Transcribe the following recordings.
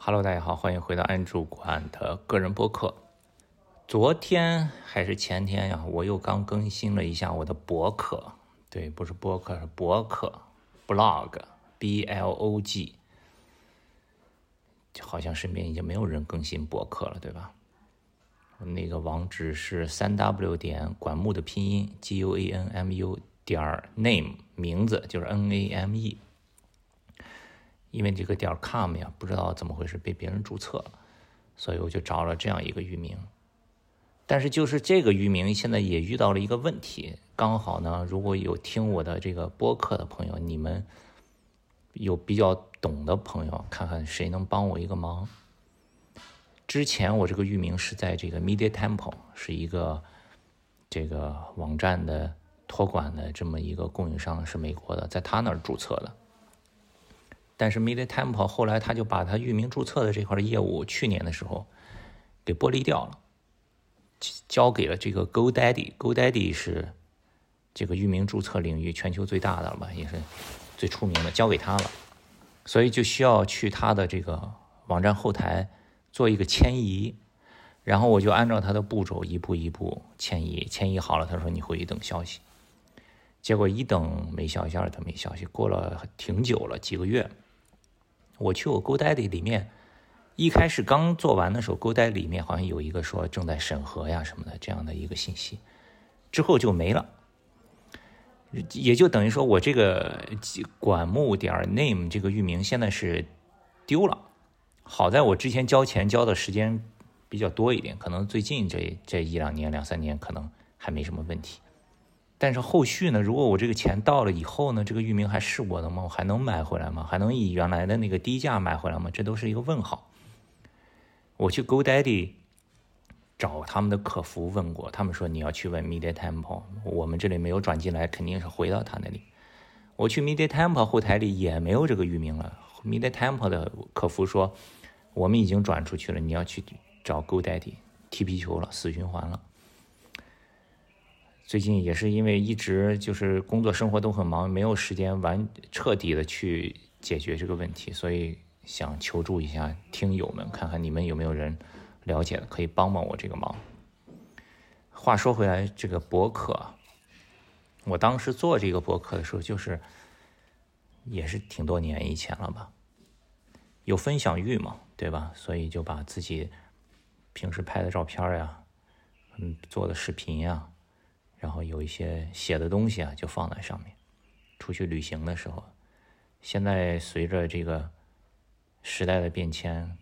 Hello，大家好，欢迎回到安主管的个人播客。昨天还是前天呀，我又刚更新了一下我的博客，对，不是博客，是博客，blog，b l o g。好像身边已经没有人更新博客了，对吧？那个网址是三 w 点管木的拼音 g u a n m u 点 name 名字就是 n a m e。因为这个点 com 呀，不知道怎么回事被别人注册了，所以我就找了这样一个域名。但是就是这个域名现在也遇到了一个问题，刚好呢，如果有听我的这个播客的朋友，你们有比较懂的朋友，看看谁能帮我一个忙。之前我这个域名是在这个 Media Temple，是一个这个网站的托管的这么一个供应商，是美国的，在他那儿注册的。但是 Media Temple 后来他就把他域名注册的这块业务，去年的时候给剥离掉了，交给了这个 GoDaddy。GoDaddy 是这个域名注册领域全球最大的了吧，也是最出名的，交给他了。所以就需要去他的这个网站后台做一个迁移，然后我就按照他的步骤一步一步迁移，迁移好了，他说你回去等消息。结果一等没消息，二等没消息，过了挺久了，几个月。我去我 GoDaddy 里面，一开始刚做完的时候，GoDaddy 里面好像有一个说正在审核呀什么的这样的一个信息，之后就没了，也就等于说我这个管木点 name 这个域名现在是丢了。好在我之前交钱交的时间比较多一点，可能最近这这一两年两三年可能还没什么问题。但是后续呢？如果我这个钱到了以后呢，这个域名还是我的吗？我还能买回来吗？还能以原来的那个低价买回来吗？这都是一个问号。我去 GoDaddy 找他们的客服问过，他们说你要去问 Media Temple，我们这里没有转进来，肯定是回到他那里。我去 Media Temple 后台里也没有这个域名了。Media Temple 的客服说我们已经转出去了，你要去找 GoDaddy 踢皮球了，死循环了。最近也是因为一直就是工作生活都很忙，没有时间完彻底的去解决这个问题，所以想求助一下听友们，看看你们有没有人了解的，可以帮帮我这个忙。话说回来，这个博客，我当时做这个博客的时候，就是也是挺多年以前了吧，有分享欲嘛，对吧？所以就把自己平时拍的照片呀，嗯，做的视频呀。然后有一些写的东西啊，就放在上面。出去旅行的时候，现在随着这个时代的变迁，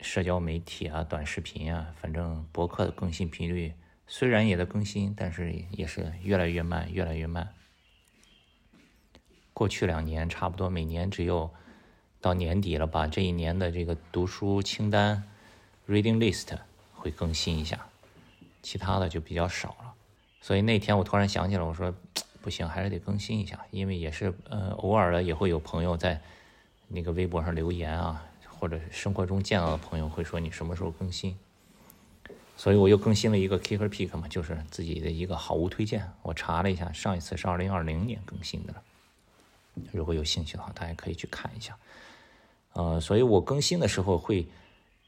社交媒体啊、短视频啊，反正博客的更新频率虽然也在更新，但是也是越来越慢，越来越慢。过去两年，差不多每年只有到年底了，把这一年的这个读书清单 （reading list） 会更新一下。其他的就比较少了，所以那天我突然想起来，我说 不行，还是得更新一下，因为也是呃偶尔的也会有朋友在那个微博上留言啊，或者生活中见到的朋友会说你什么时候更新，所以我又更新了一个 Kicker Pick 嘛，就是自己的一个好物推荐。我查了一下，上一次是二零二零年更新的，如果有兴趣的话，大家可以去看一下。呃，所以我更新的时候会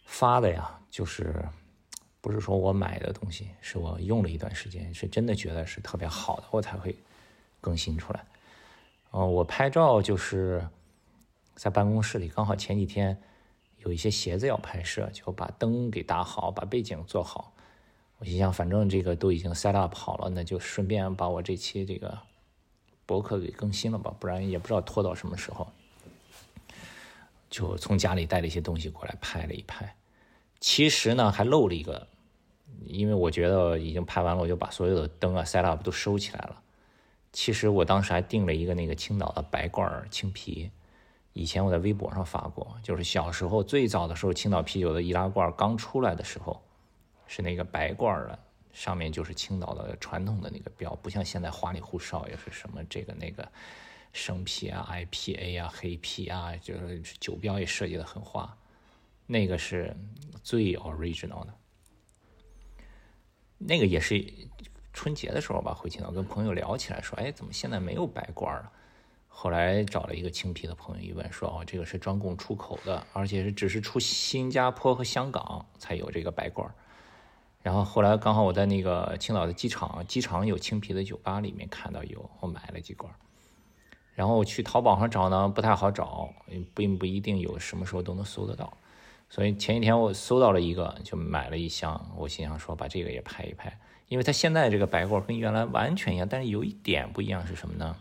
发的呀，就是。不是说我买的东西，是我用了一段时间，是真的觉得是特别好的，我才会更新出来。哦，我拍照就是在办公室里，刚好前几天有一些鞋子要拍摄，就把灯给打好，把背景做好。我心想，反正这个都已经 set up 好了，那就顺便把我这期这个博客给更新了吧，不然也不知道拖到什么时候。就从家里带了一些东西过来拍了一拍。其实呢，还漏了一个，因为我觉得已经拍完了，我就把所有的灯啊、set up 都收起来了。其实我当时还订了一个那个青岛的白罐青啤，以前我在微博上发过，就是小时候最早的时候，青岛啤酒的易拉罐刚出来的时候，是那个白罐的，上面就是青岛的传统的那个标，不像现在花里胡哨，也是什么这个那个生啤啊、IPA 啊、黑啤啊，就是酒标也设计的很花。那个是最 original 的，那个也是春节的时候吧，回青岛跟朋友聊起来说，哎，怎么现在没有白罐了？后来找了一个青皮的朋友一问，说哦，这个是专供出口的，而且是只是出新加坡和香港才有这个白罐。然后后来刚好我在那个青岛的机场，机场有青皮的酒吧里面看到有，我买了几罐。然后我去淘宝上找呢，不太好找，并不一定有什么时候都能搜得到。所以前几天我搜到了一个，就买了一箱。我心想说把这个也拍一拍，因为它现在这个白罐跟原来完全一样，但是有一点不一样是什么呢？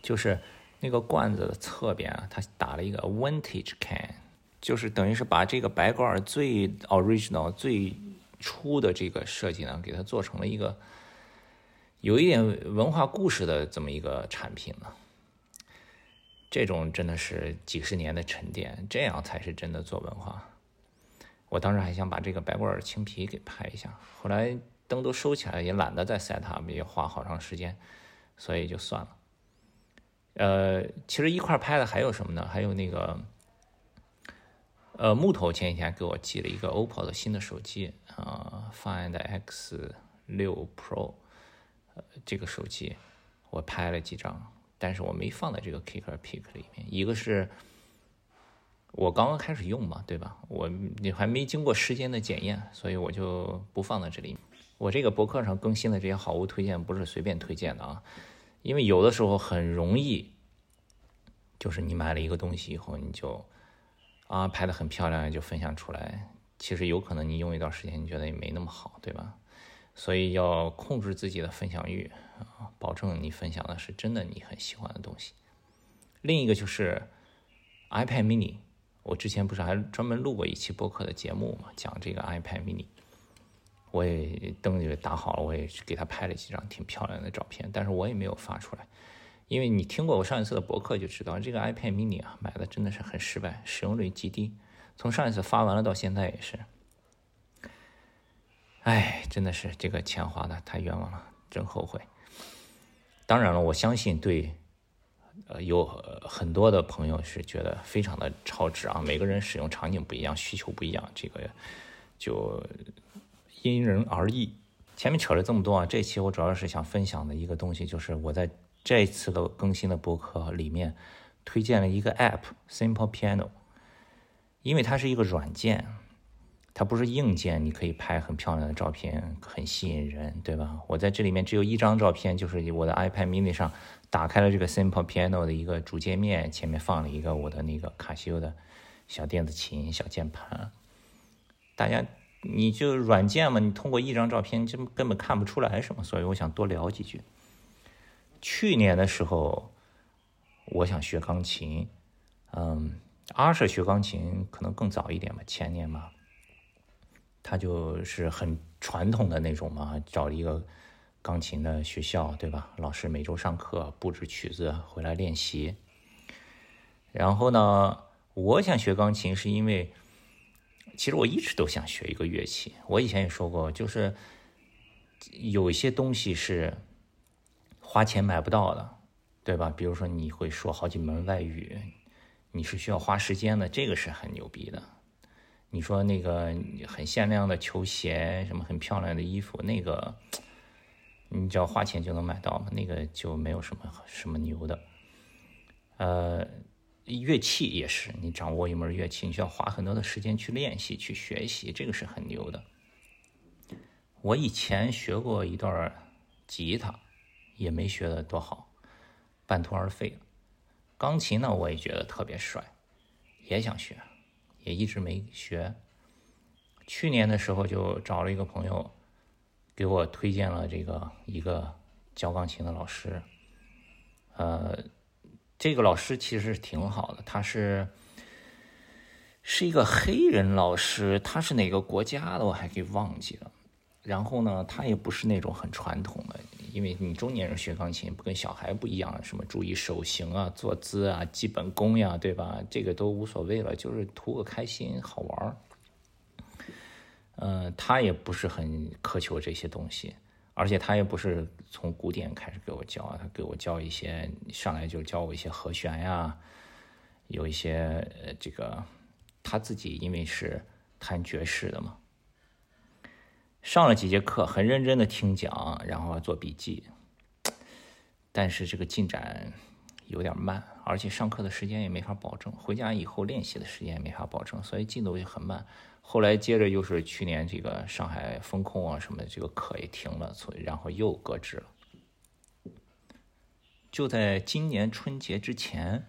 就是那个罐子的侧边啊，它打了一个 vintage can，就是等于是把这个白罐最 original 最初的这个设计呢，给它做成了一个有一点文化故事的这么一个产品了。这种真的是几十年的沉淀，这样才是真的做文化。我当时还想把这个白罐青皮给拍一下，后来灯都收起来，也懒得再 set up，也花好长时间，所以就算了。呃，其实一块拍的还有什么呢？还有那个，呃，木头前几天给我寄了一个 OPPO 的新的手机啊，Find X 六 Pro，呃，这个手机我拍了几张。但是我没放在这个 Kicker Pick 里面，一个是我刚刚开始用嘛，对吧？我你还没经过时间的检验，所以我就不放在这里。我这个博客上更新的这些好物推荐不是随便推荐的啊，因为有的时候很容易，就是你买了一个东西以后，你就啊拍的很漂亮就分享出来，其实有可能你用一段时间你觉得也没那么好，对吧？所以要控制自己的分享欲啊，保证你分享的是真的你很喜欢的东西。另一个就是 iPad mini，我之前不是还专门录过一期播客的节目嘛，讲这个 iPad mini，我也灯也打好了，我也给他拍了几张挺漂亮的照片，但是我也没有发出来，因为你听过我上一次的博客就知道，这个 iPad mini 啊买的真的是很失败，使用率极低，从上一次发完了到现在也是。哎，真的是这个钱花的太冤枉了，真后悔。当然了，我相信对，呃，有很多的朋友是觉得非常的超值啊。每个人使用场景不一样，需求不一样，这个就因人而异。前面扯了这么多啊，这期我主要是想分享的一个东西，就是我在这一次的更新的博客里面推荐了一个 App Simple Piano，因为它是一个软件。它不是硬件，你可以拍很漂亮的照片，很吸引人，对吧？我在这里面只有一张照片，就是我的 iPad mini 上打开了这个 Simple Piano 的一个主界面，前面放了一个我的那个卡西欧的小电子琴、小键盘。大家，你就软件嘛，你通过一张照片就根本看不出来什么，所以我想多聊几句。去年的时候，我想学钢琴，嗯，阿舍学钢琴可能更早一点吧，前年嘛。他就是很传统的那种嘛，找了一个钢琴的学校，对吧？老师每周上课，布置曲子回来练习。然后呢，我想学钢琴是因为，其实我一直都想学一个乐器。我以前也说过，就是有一些东西是花钱买不到的，对吧？比如说你会说好几门外语，你是需要花时间的，这个是很牛逼的。你说那个很限量的球鞋，什么很漂亮的衣服，那个你只要花钱就能买到嘛？那个就没有什么什么牛的。呃，乐器也是，你掌握一门乐器，你需要花很多的时间去练习、去学习，这个是很牛的。我以前学过一段吉他，也没学的多好，半途而废了。钢琴呢，我也觉得特别帅，也想学。也一直没学。去年的时候就找了一个朋友，给我推荐了这个一个教钢琴的老师。呃，这个老师其实挺好的，他是是一个黑人老师，他是哪个国家的我还给忘记了。然后呢，他也不是那种很传统的。因为你中年人学钢琴不跟小孩不一样，什么注意手型啊、坐姿啊、基本功呀，对吧？这个都无所谓了，就是图个开心、好玩儿。嗯，他也不是很苛求这些东西，而且他也不是从古典开始给我教，他给我教一些，上来就教我一些和弦呀，有一些呃这个他自己因为是弹爵士的嘛。上了几节课，很认真的听讲，然后做笔记，但是这个进展有点慢，而且上课的时间也没法保证，回家以后练习的时间也没法保证，所以进度也很慢。后来接着又是去年这个上海封控啊什么的，这个课也停了，所以然后又搁置了。就在今年春节之前，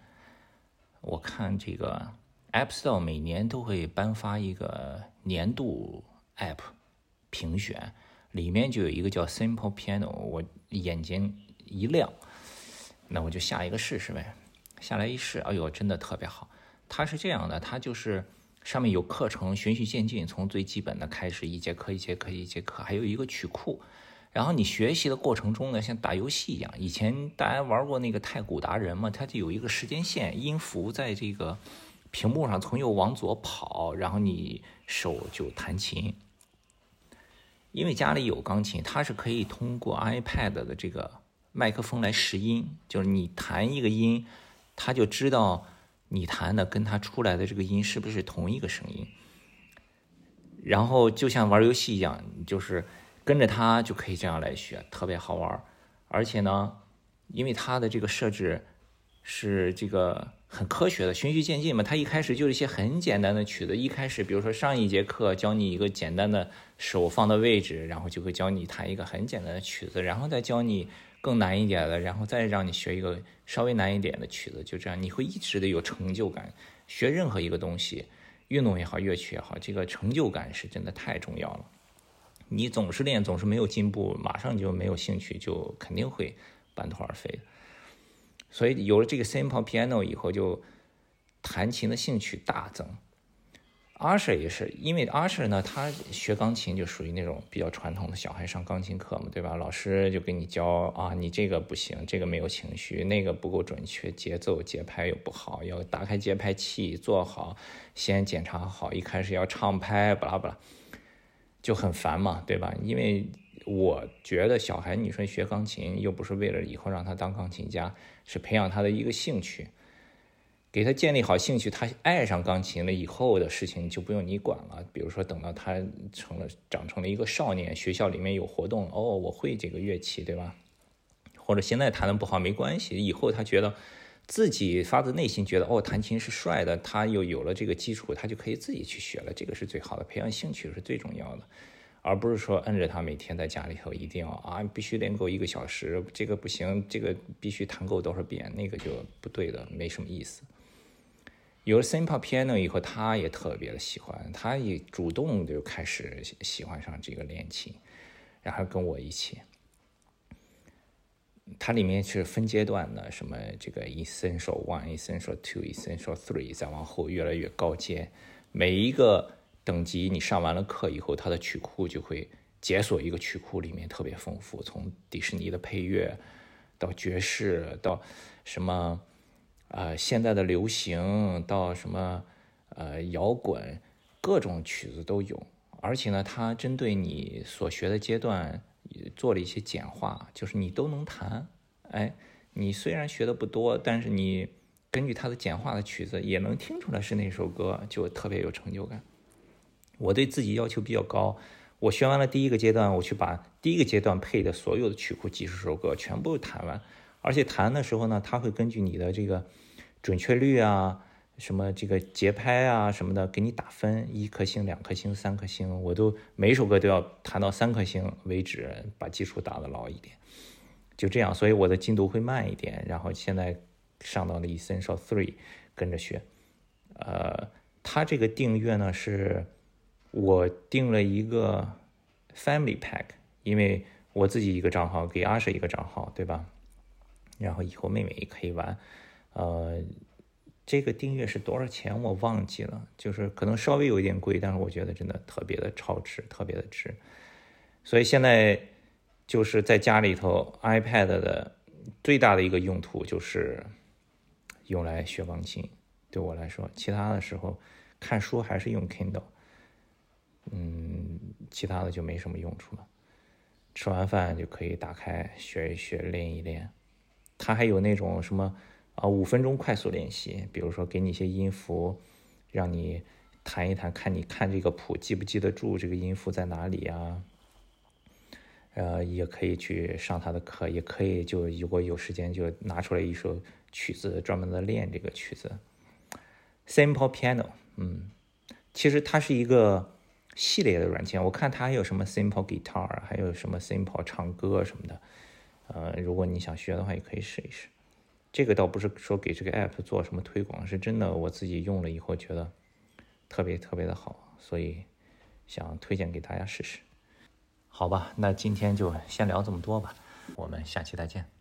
我看这个 App Store 每年都会颁发一个年度 App 评选，里面就有一个叫 Simple Piano，我眼睛一亮，那我就下一个试试呗。下来一试，哎呦，真的特别好。它是这样的，它就是上面有课程，循序渐进，从最基本的开始，一节课一节课一节课，还有一个曲库。然后你学习的过程中呢，像打游戏一样。以前大家玩过那个太古达人嘛，它就有一个时间线，音符在这个屏幕上从右往左跑，然后你手就弹琴。因为家里有钢琴，它是可以通过 iPad 的这个麦克风来识音，就是你弹一个音，它就知道你弹的跟它出来的这个音是不是同一个声音。然后就像玩游戏一样，就是。跟着它就可以这样来学，特别好玩而且呢，因为它的这个设置是这个很科学的，循序渐进嘛。它一开始就是一些很简单的曲子，一开始比如说上一节课教你一个简单的手放的位置，然后就会教你弹一个很简单的曲子，然后再教你更难一点的，然后再让你学一个稍微难一点的曲子，就这样你会一直的有成就感。学任何一个东西，运动也好，乐曲也好，这个成就感是真的太重要了。你总是练，总是没有进步，马上就没有兴趣，就肯定会半途而废。所以有了这个 Simple Piano 以后，就弹琴的兴趣大增。阿 Sir 也是，因为阿 Sir 呢，他学钢琴就属于那种比较传统的小孩上钢琴课嘛，对吧？老师就给你教啊，你这个不行，这个没有情绪，那个不够准确，节奏节拍又不好，要打开节拍器，做好，先检查好，一开始要唱拍，巴拉巴拉。就很烦嘛，对吧？因为我觉得小孩，你说学钢琴又不是为了以后让他当钢琴家，是培养他的一个兴趣，给他建立好兴趣，他爱上钢琴了以后的事情就不用你管了。比如说等到他成了长成了一个少年，学校里面有活动，哦，我会这个乐器，对吧？或者现在弹的不好没关系，以后他觉得。自己发自内心觉得哦，弹琴是帅的，他又有了这个基础，他就可以自己去学了，这个是最好的，培养兴趣是最重要的，而不是说摁着他每天在家里头一定要啊，必须练够一个小时，这个不行，这个必须弹够多少遍，那个就不对的，没什么意思。有了 Simple Piano 以后，他也特别的喜欢，他也主动就开始喜欢上这个练琴，然后跟我一起。它里面是分阶段的，什么这个 essential one、essential two、essential three，再往后越来越高阶。每一个等级你上完了课以后，它的曲库就会解锁一个曲库，里面特别丰富，从迪士尼的配乐到爵士，到什么呃现在的流行，到什么呃摇滚，各种曲子都有。而且呢，它针对你所学的阶段。做了一些简化，就是你都能弹，哎，你虽然学的不多，但是你根据它的简化的曲子也能听出来是那首歌，就特别有成就感。我对自己要求比较高，我学完了第一个阶段，我去把第一个阶段配的所有的曲库几十首歌全部弹完，而且弹的时候呢，它会根据你的这个准确率啊。什么这个节拍啊什么的，给你打分，一颗星、两颗星、三颗星，我都每首歌都要弹到三颗星为止，把基础打得牢一点。就这样，所以我的进度会慢一点。然后现在上到了 Essential Three，跟着学。呃，它这个订阅呢，是我订了一个 Family Pack，因为我自己一个账号给阿舍一个账号，对吧？然后以后妹妹也可以玩，呃。这个订阅是多少钱？我忘记了，就是可能稍微有一点贵，但是我觉得真的特别的超值，特别的值。所以现在就是在家里头，iPad 的最大的一个用途就是用来学钢琴。对我来说，其他的时候看书还是用 Kindle，嗯，其他的就没什么用处了。吃完饭就可以打开学一学，练一练。它还有那种什么？啊，五分钟快速练习，比如说给你一些音符，让你弹一弹，看你看这个谱记不记得住这个音符在哪里啊？呃，也可以去上他的课，也可以就如果有时间就拿出来一首曲子，专门的练这个曲子。Simple Piano，嗯，其实它是一个系列的软件。我看它还有什么 Simple Guitar，还有什么 Simple 唱歌什么的。呃，如果你想学的话，也可以试一试。这个倒不是说给这个 app 做什么推广，是真的我自己用了以后觉得特别特别的好，所以想推荐给大家试试。好吧，那今天就先聊这么多吧，我们下期再见。